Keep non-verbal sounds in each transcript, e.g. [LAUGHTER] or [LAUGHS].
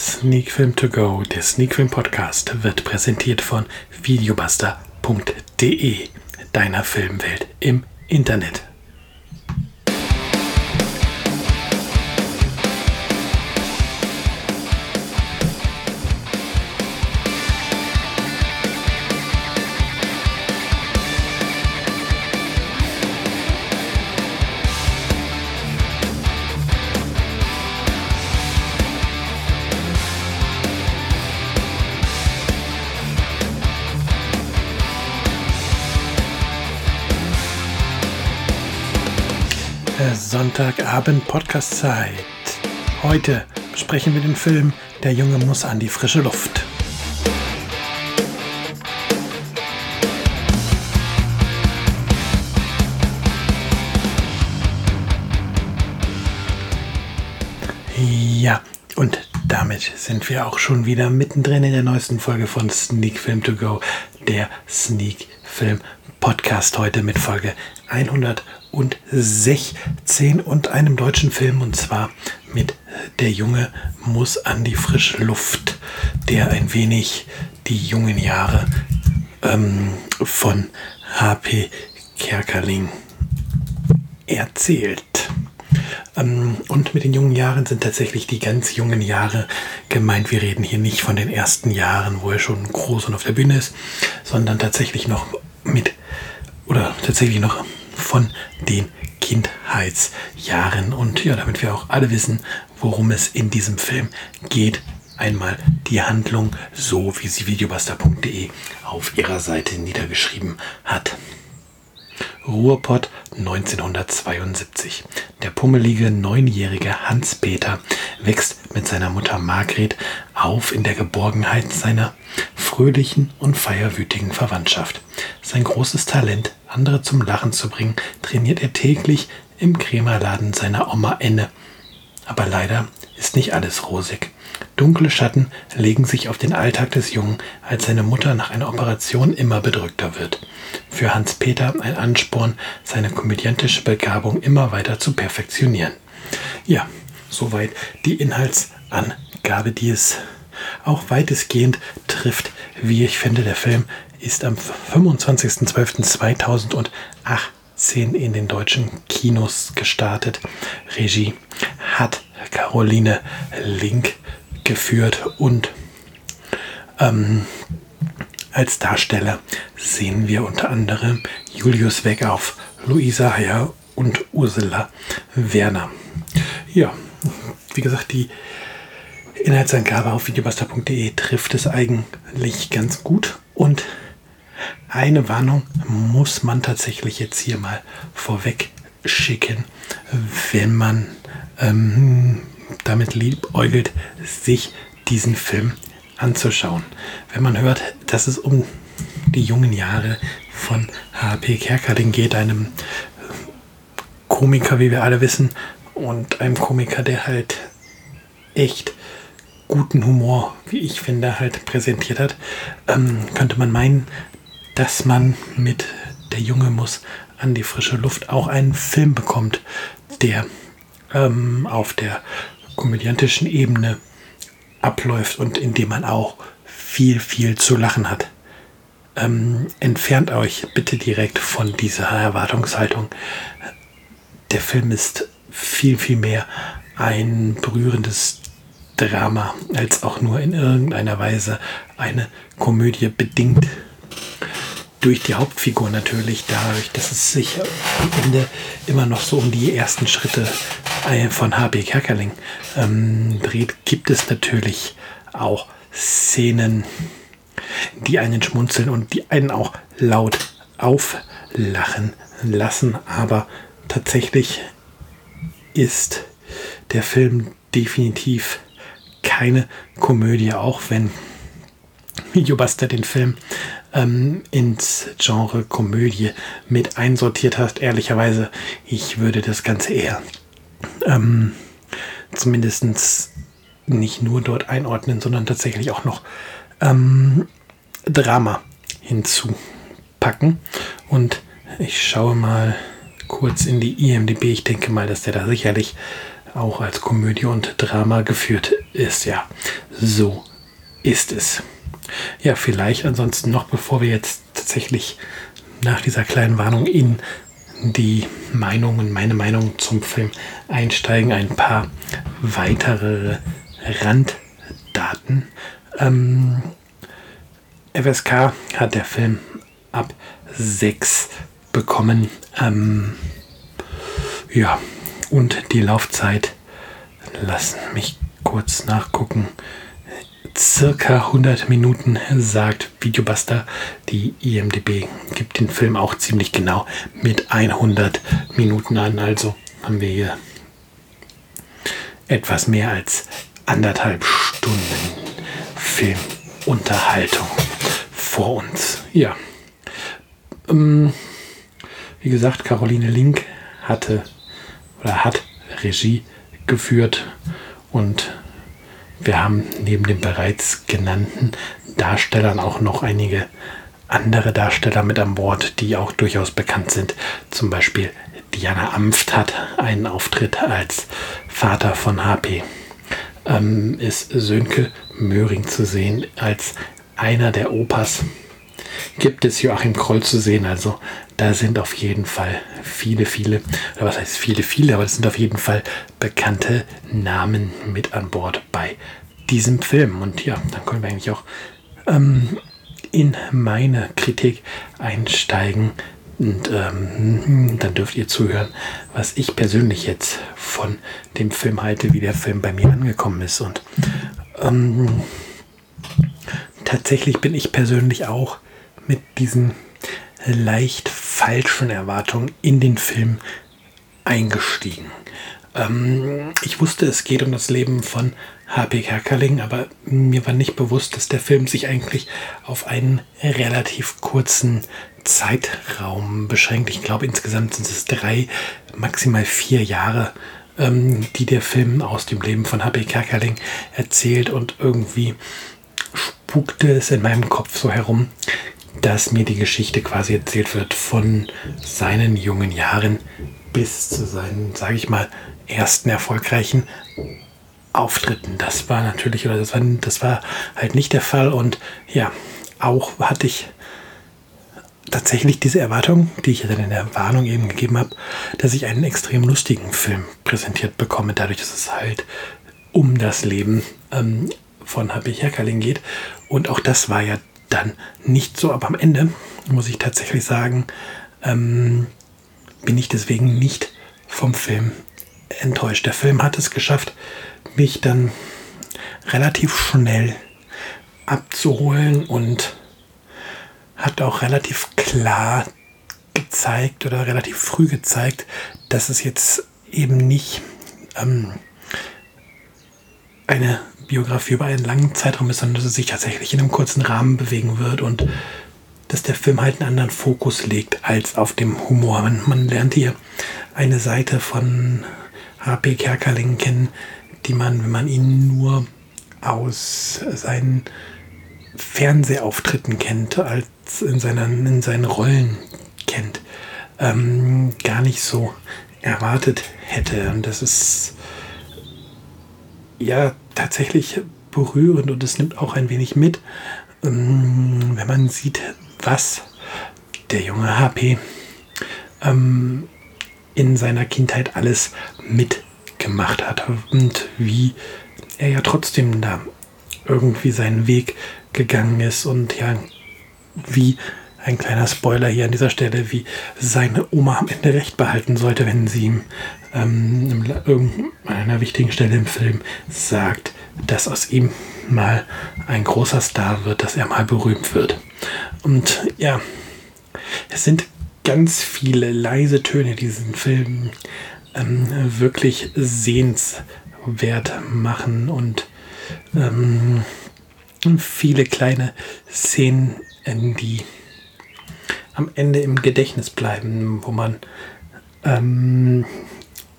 Sneak Film To Go, der Sneak Film Podcast, wird präsentiert von videobuster.de, deiner Filmwelt im Internet. Sonntagabend Podcast-Zeit. Heute besprechen wir den Film Der Junge muss an die frische Luft. Ja, und damit sind wir auch schon wieder mittendrin in der neuesten Folge von Sneak Film To Go, der Sneak Film Podcast heute mit Folge 116 und einem deutschen Film und zwar mit Der Junge muss an die frische Luft, der ein wenig die jungen Jahre ähm, von HP Kerkerling erzählt. Ähm, und mit den jungen Jahren sind tatsächlich die ganz jungen Jahre gemeint. Wir reden hier nicht von den ersten Jahren, wo er schon groß und auf der Bühne ist, sondern tatsächlich noch mit oder tatsächlich noch von den Kindheitsjahren. Und ja, damit wir auch alle wissen, worum es in diesem Film geht, einmal die Handlung, so wie sie videobuster.de auf ihrer Seite niedergeschrieben hat. Ruhrpott 1972. Der pummelige neunjährige Hans-Peter wächst mit seiner Mutter Margret auf in der Geborgenheit seiner fröhlichen und feierwütigen Verwandtschaft. Sein großes Talent, andere zum Lachen zu bringen, trainiert er täglich im Krämerladen seiner Oma Enne. Aber leider ist nicht alles rosig. Dunkle Schatten legen sich auf den Alltag des Jungen, als seine Mutter nach einer Operation immer bedrückter wird. Für Hans-Peter ein Ansporn, seine komödiantische Begabung immer weiter zu perfektionieren. Ja, soweit die Inhaltsangabe, die es auch weitestgehend trifft, wie ich finde. Der Film ist am 25.12.2018 in den deutschen Kinos gestartet. Regie hat Caroline Link geführt und ähm, als Darsteller sehen wir unter anderem Julius Weggauf, Luisa Heyer und Ursula Werner. Ja, wie gesagt, die Inhaltsangabe auf videobuster.de trifft es eigentlich ganz gut und eine Warnung muss man tatsächlich jetzt hier mal vorweg schicken, wenn man ähm, damit liebäugelt, sich diesen Film anzuschauen. Wenn man hört, dass es um die jungen Jahre von H.P. Kerkeling geht, einem Komiker, wie wir alle wissen, und einem Komiker, der halt echt guten Humor, wie ich finde, halt präsentiert hat, ähm, könnte man meinen, dass man mit Der Junge muss an die frische Luft auch einen Film bekommt, der ähm, auf der komödiantischen Ebene abläuft und in dem man auch viel, viel zu lachen hat. Ähm, entfernt euch bitte direkt von dieser Erwartungshaltung. Der Film ist viel, viel mehr ein berührendes Drama als auch nur in irgendeiner Weise eine Komödie bedingt. Durch die Hauptfigur natürlich, dadurch, dass es sich am Ende immer noch so um die ersten Schritte äh, von H.B. Kerkeling ähm, dreht, gibt es natürlich auch Szenen, die einen schmunzeln und die einen auch laut auflachen lassen. Aber tatsächlich ist der Film definitiv keine Komödie, auch wenn Videobuster den Film ähm, ins Genre Komödie mit einsortiert hast. Ehrlicherweise, ich würde das Ganze eher ähm, zumindest nicht nur dort einordnen, sondern tatsächlich auch noch ähm, Drama hinzupacken. Und ich schaue mal kurz in die IMDB. Ich denke mal, dass der da sicherlich auch als Komödie und Drama geführt ist. Ja, so ist es. Ja, vielleicht ansonsten noch, bevor wir jetzt tatsächlich nach dieser kleinen Warnung in die Meinung und meine Meinung zum Film einsteigen, ein paar weitere Randdaten. Ähm, FSK hat der Film ab 6 bekommen. Ähm, ja, und die Laufzeit, lassen mich kurz nachgucken, circa 100 Minuten, sagt Videobuster. Die IMDB gibt den Film auch ziemlich genau mit 100 Minuten an. Also haben wir hier etwas mehr als anderthalb Stunden Filmunterhaltung vor uns. Ja. Ähm, wie gesagt, Caroline Link hatte oder hat Regie geführt und wir haben neben den bereits genannten Darstellern auch noch einige andere Darsteller mit an Bord, die auch durchaus bekannt sind. Zum Beispiel Diana Amft hat einen Auftritt als Vater von HP. Ähm, ist Sönke Möhring zu sehen als einer der Opas. Gibt es Joachim Kroll zu sehen, also da sind auf jeden Fall viele, viele, oder was heißt viele, viele, aber es sind auf jeden Fall bekannte Namen mit an Bord bei diesem Film. Und ja, dann können wir eigentlich auch ähm, in meine Kritik einsteigen. Und ähm, dann dürft ihr zuhören, was ich persönlich jetzt von dem Film halte, wie der Film bei mir angekommen ist. Und ähm, tatsächlich bin ich persönlich auch mit diesen leicht falschen Erwartungen in den Film eingestiegen. Ähm, ich wusste, es geht um das Leben von H.P. Kerkeling, aber mir war nicht bewusst, dass der Film sich eigentlich auf einen relativ kurzen Zeitraum beschränkt. Ich glaube, insgesamt sind es drei, maximal vier Jahre, ähm, die der Film aus dem Leben von H.P. Kerkeling erzählt und irgendwie spukte es in meinem Kopf so herum, dass mir die Geschichte quasi erzählt wird von seinen jungen Jahren bis zu seinen, sage ich mal, ersten erfolgreichen Auftritten. Das war natürlich, oder das war, das war halt nicht der Fall. Und ja, auch hatte ich tatsächlich diese Erwartung, die ich dann in der Warnung eben gegeben habe, dass ich einen extrem lustigen Film präsentiert bekomme, dadurch, dass es halt um das Leben ähm, von Happy Herkerling geht. Und auch das war ja dann nicht so. Aber am Ende muss ich tatsächlich sagen, ähm, bin ich deswegen nicht vom Film enttäuscht. Der Film hat es geschafft, mich dann relativ schnell abzuholen und hat auch relativ klar gezeigt oder relativ früh gezeigt, dass es jetzt eben nicht ähm, eine Biografie über einen langen Zeitraum ist, sondern dass es sich tatsächlich in einem kurzen Rahmen bewegen wird und dass der Film halt einen anderen Fokus legt als auf dem Humor. Man, man lernt hier eine Seite von H.P. Kerkerling kennen, die man, wenn man ihn nur aus seinen Fernsehauftritten kennt, als in seinen, in seinen Rollen kennt, ähm, gar nicht so erwartet hätte. Und das ist ja tatsächlich berührend und es nimmt auch ein wenig mit, ähm, wenn man sieht, was der junge HP ähm, in seiner Kindheit alles mitgemacht hat und wie er ja trotzdem da irgendwie seinen Weg gegangen ist und ja, wie ein kleiner Spoiler hier an dieser Stelle, wie seine Oma am Ende recht behalten sollte, wenn sie ihm ähm, an einer wichtigen Stelle im Film sagt, dass aus ihm mal ein großer Star wird, dass er mal berühmt wird. Und ja, es sind ganz viele leise Töne, die diesen Film ähm, wirklich sehenswert machen und ähm, viele kleine Szenen, die am Ende im Gedächtnis bleiben, wo man ähm,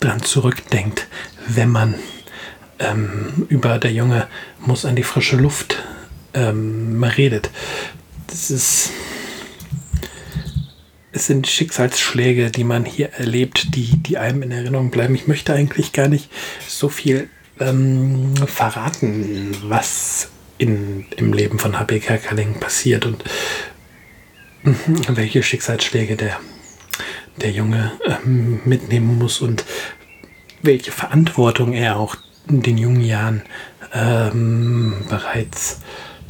dran zurückdenkt, wenn man ähm, über der Junge muss an die frische Luft ähm, redet. Das ist es sind Schicksalsschläge, die man hier erlebt, die, die einem in Erinnerung bleiben. Ich möchte eigentlich gar nicht so viel ähm, verraten, was in, im Leben von H.B. Kerkeling passiert und mhm, welche Schicksalsschläge der, der Junge ähm, mitnehmen muss und welche Verantwortung er auch in den jungen Jahren ähm, bereits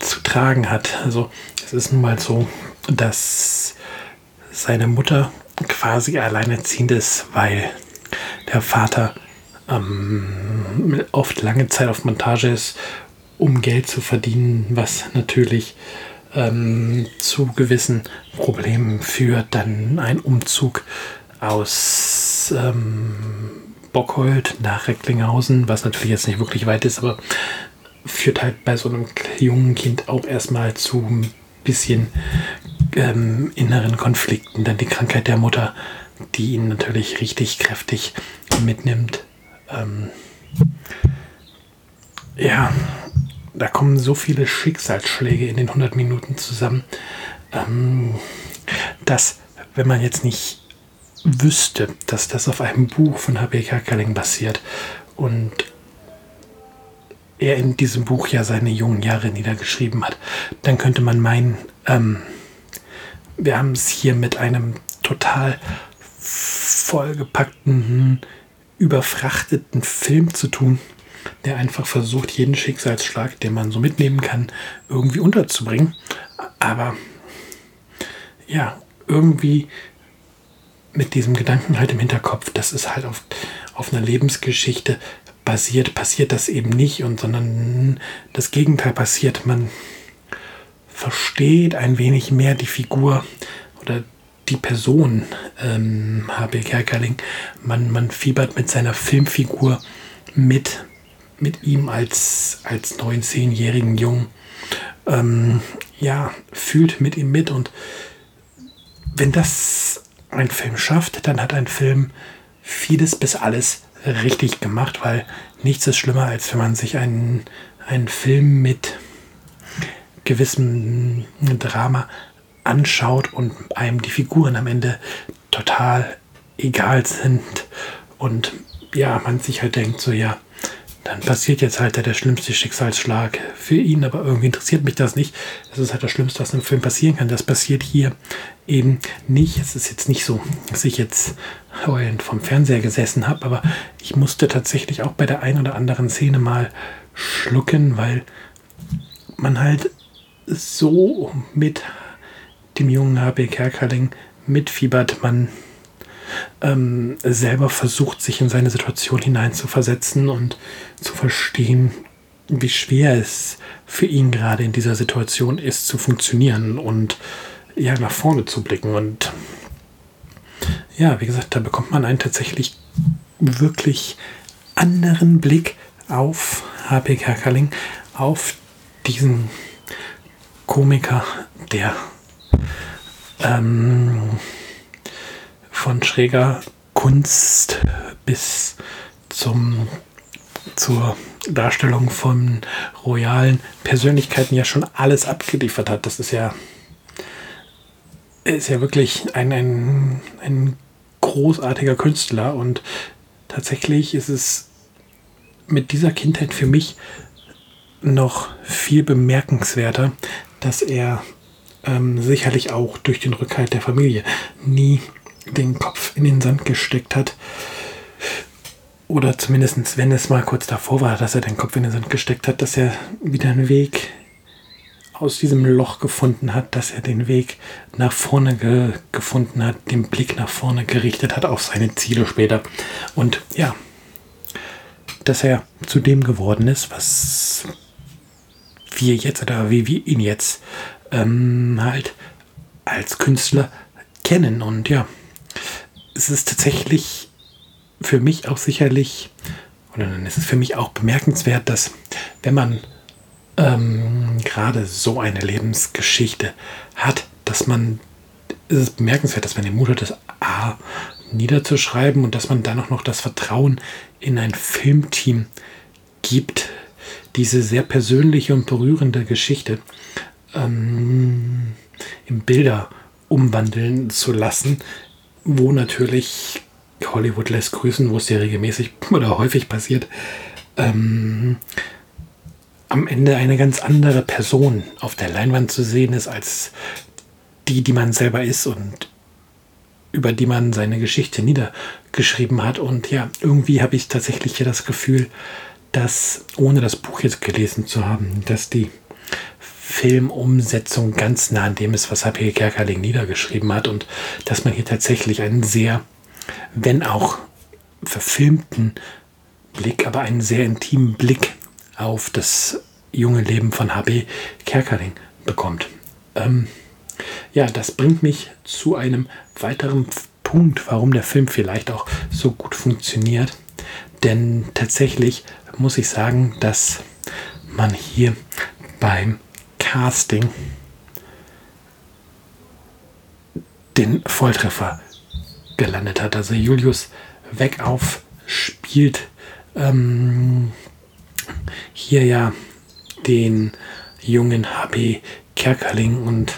zu tragen hat. Also es ist nun mal so, dass seine Mutter quasi alleinerziehend ist, weil der Vater ähm, oft lange Zeit auf Montage ist, um Geld zu verdienen, was natürlich ähm, zu gewissen Problemen führt. Dann ein Umzug aus ähm, Bockhold nach Recklinghausen, was natürlich jetzt nicht wirklich weit ist, aber führt halt bei so einem jungen Kind auch erstmal zu ein bisschen ähm, inneren Konflikten. Dann die Krankheit der Mutter, die ihn natürlich richtig kräftig mitnimmt. Ähm, ja, da kommen so viele Schicksalsschläge in den 100 Minuten zusammen, ähm, dass, wenn man jetzt nicht wüsste, dass das auf einem Buch von H.B. Kerkeling basiert und er in diesem Buch ja seine jungen Jahre niedergeschrieben hat, dann könnte man meinen, ähm, wir haben es hier mit einem total vollgepackten, überfrachteten Film zu tun, der einfach versucht, jeden Schicksalsschlag, den man so mitnehmen kann, irgendwie unterzubringen. Aber ja, irgendwie mit diesem Gedanken halt im Hinterkopf, das ist halt auf, auf einer Lebensgeschichte basiert, passiert das eben nicht und sondern das Gegenteil passiert. Man versteht ein wenig mehr die Figur oder die Person ähm, H.B. Kerkeling. Man, man fiebert mit seiner Filmfigur mit, mit ihm als, als 19-jährigen Jungen. Ähm, ja, fühlt mit ihm mit und wenn das ein Film schafft, dann hat ein Film vieles bis alles richtig gemacht, weil nichts ist schlimmer, als wenn man sich einen, einen Film mit gewissem Drama anschaut und einem die Figuren am Ende total egal sind und ja, man sich halt denkt, so ja, dann passiert jetzt halt der schlimmste Schicksalsschlag für ihn, aber irgendwie interessiert mich das nicht. Das ist halt das Schlimmste, was im Film passieren kann. Das passiert hier eben nicht. Es ist jetzt nicht so, dass ich jetzt heulend vom Fernseher gesessen habe, aber ich musste tatsächlich auch bei der einen oder anderen Szene mal schlucken, weil man halt so mit dem jungen HB Kerkerling mitfiebert, man ähm, selber versucht, sich in seine Situation hineinzuversetzen und zu verstehen, wie schwer es für ihn gerade in dieser Situation ist, zu funktionieren und ja, nach vorne zu blicken. Und ja, wie gesagt, da bekommt man einen tatsächlich wirklich anderen Blick auf H.P. Kerkeling, auf diesen Komiker, der ähm, von schräger Kunst bis zum, zur Darstellung von royalen Persönlichkeiten ja schon alles abgeliefert hat. Das ist ja, ist ja wirklich ein, ein, ein großartiger Künstler und tatsächlich ist es mit dieser Kindheit für mich noch viel bemerkenswerter, dass er ähm, sicherlich auch durch den Rückhalt der Familie nie den Kopf in den Sand gesteckt hat. Oder zumindest, wenn es mal kurz davor war, dass er den Kopf in den Sand gesteckt hat, dass er wieder einen Weg aus diesem Loch gefunden hat, dass er den Weg nach vorne ge gefunden hat, den Blick nach vorne gerichtet hat auf seine Ziele später. Und ja, dass er zu dem geworden ist, was wir jetzt oder wie wir ihn jetzt ähm, halt als Künstler kennen. Und ja, es ist tatsächlich für mich auch sicherlich, oder dann ist es für mich auch bemerkenswert, dass wenn man ähm, gerade so eine Lebensgeschichte hat, dass man, ist es bemerkenswert, dass man den Mut hat, das A niederzuschreiben und dass man dann auch noch das Vertrauen in ein Filmteam gibt, diese sehr persönliche und berührende Geschichte ähm, in Bilder umwandeln zu lassen, wo natürlich Hollywood lässt grüßen, wo es ja regelmäßig [LAUGHS] oder häufig passiert, ähm, am Ende eine ganz andere Person auf der Leinwand zu sehen ist als die, die man selber ist und über die man seine Geschichte niedergeschrieben hat. Und ja, irgendwie habe ich tatsächlich hier das Gefühl, dass, ohne das Buch jetzt gelesen zu haben, dass die Filmumsetzung ganz nah an dem ist, was H.P. Kerkeling niedergeschrieben hat und dass man hier tatsächlich einen sehr, wenn auch verfilmten Blick, aber einen sehr intimen Blick auf das junge Leben von H.P. Kerkeling bekommt. Ähm, ja, das bringt mich zu einem weiteren Punkt, warum der Film vielleicht auch so gut funktioniert. Denn tatsächlich muss ich sagen, dass man hier beim Casting den Volltreffer gelandet hat. Also Julius Weckauf spielt ähm, hier ja den jungen HP Kerkerling und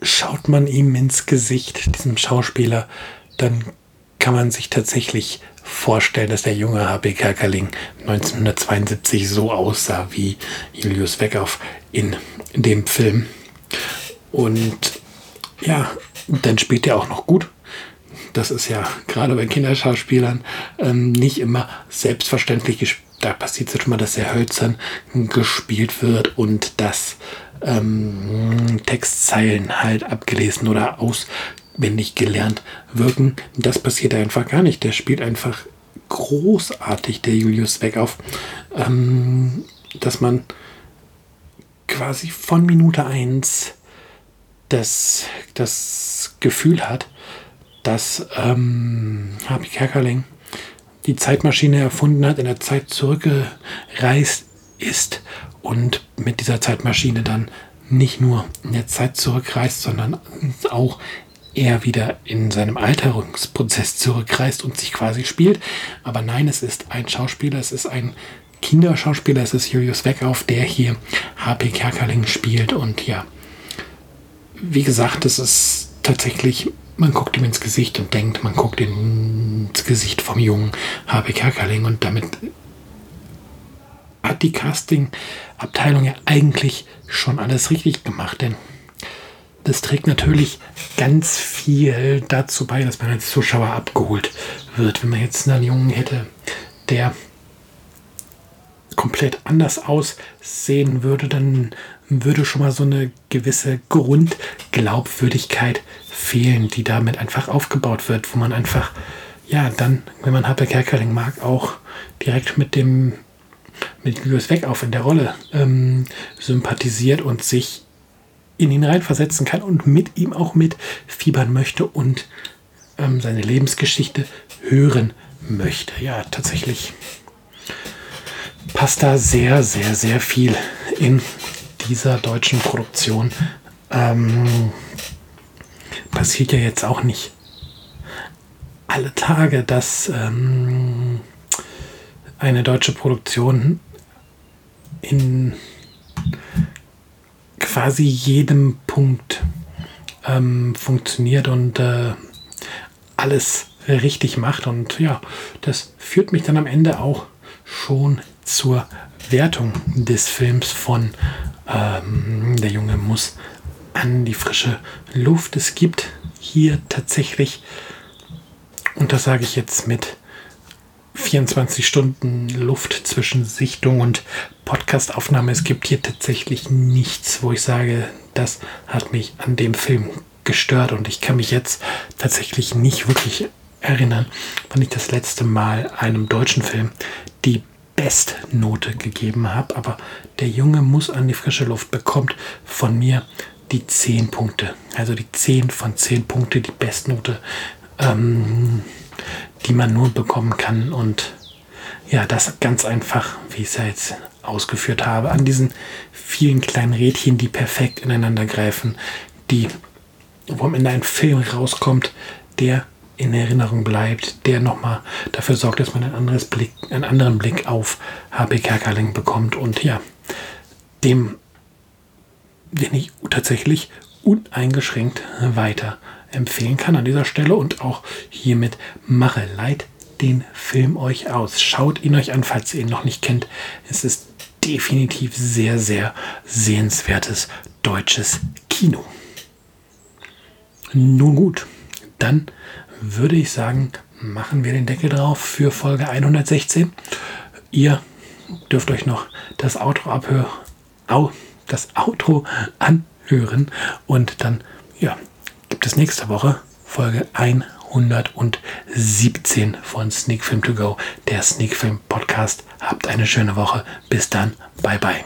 schaut man ihm ins Gesicht, diesem Schauspieler, dann kann man sich tatsächlich vorstellen, dass der junge H.B. Kerkerling 1972 so aussah wie Julius Weckow in dem Film. Und ja, dann spielt er auch noch gut. Das ist ja gerade bei Kinderschauspielern ähm, nicht immer selbstverständlich. Da passiert es schon mal, dass er hölzern gespielt wird und dass ähm, Textzeilen halt abgelesen oder auswendig gelernt wirken. Das passiert einfach gar nicht. Der spielt einfach großartig, der Julius Weg auf, ähm, dass man quasi von Minute 1 das, das Gefühl hat, dass ähm, Harvey Kerkeling die Zeitmaschine erfunden hat, in der Zeit zurückgereist ist und mit dieser Zeitmaschine dann nicht nur in der Zeit zurückreist, sondern auch er wieder in seinem Alterungsprozess zurückreist und sich quasi spielt. Aber nein, es ist ein Schauspieler, es ist ein Kinderschauspieler, es ist Julius Weckauf, der hier HP Kerkerling spielt. Und ja, wie gesagt, es ist tatsächlich, man guckt ihm ins Gesicht und denkt, man guckt ins Gesicht vom jungen HP Kerkerling und damit hat die Casting-Abteilung ja eigentlich schon alles richtig gemacht, denn das trägt natürlich ganz viel dazu bei, dass man als Zuschauer abgeholt wird. Wenn man jetzt einen Jungen hätte, der komplett anders aussehen würde, dann würde schon mal so eine gewisse Grundglaubwürdigkeit fehlen, die damit einfach aufgebaut wird, wo man einfach, ja, dann, wenn man Happe Kerkeling mag, auch direkt mit dem mit Julius Weckauf in der Rolle ähm, sympathisiert und sich in ihn reinversetzen kann und mit ihm auch mitfiebern möchte und ähm, seine Lebensgeschichte hören möchte. Ja, tatsächlich passt da sehr, sehr, sehr viel in dieser deutschen Produktion. Ähm, passiert ja jetzt auch nicht alle Tage, dass ähm, eine deutsche Produktion in quasi jedem Punkt ähm, funktioniert und äh, alles richtig macht. Und ja, das führt mich dann am Ende auch schon zur Wertung des Films von ähm, Der Junge muss an die frische Luft. Es gibt hier tatsächlich, und das sage ich jetzt mit 24 Stunden Luft zwischen Sichtung und Podcastaufnahme. Es gibt hier tatsächlich nichts, wo ich sage, das hat mich an dem Film gestört und ich kann mich jetzt tatsächlich nicht wirklich erinnern, wann ich das letzte Mal einem deutschen Film die Bestnote gegeben habe. Aber der Junge muss an die frische Luft bekommt von mir die 10 Punkte. Also die 10 von 10 Punkte, die Bestnote. Ähm, die man nur bekommen kann. Und ja, das ganz einfach, wie ich es ja jetzt ausgeführt habe, an diesen vielen kleinen Rädchen, die perfekt ineinander greifen, die, wo am Ende ein Film rauskommt, der in Erinnerung bleibt, der nochmal dafür sorgt, dass man ein anderes Blick, einen anderen Blick auf H.P. Kerkeling bekommt und ja, dem, den ich tatsächlich uneingeschränkt weiter empfehlen kann an dieser Stelle und auch hiermit mache leid den Film euch aus. Schaut ihn euch an, falls ihr ihn noch nicht kennt. Es ist definitiv sehr, sehr sehenswertes deutsches Kino. Nun gut, dann würde ich sagen, machen wir den Deckel drauf für Folge 116. Ihr dürft euch noch das Outro abhören, au, das Outro anhören und dann ja, gibt es nächste Woche Folge 117 von Sneak Film To Go, der Sneak Film Podcast. Habt eine schöne Woche. Bis dann. Bye bye.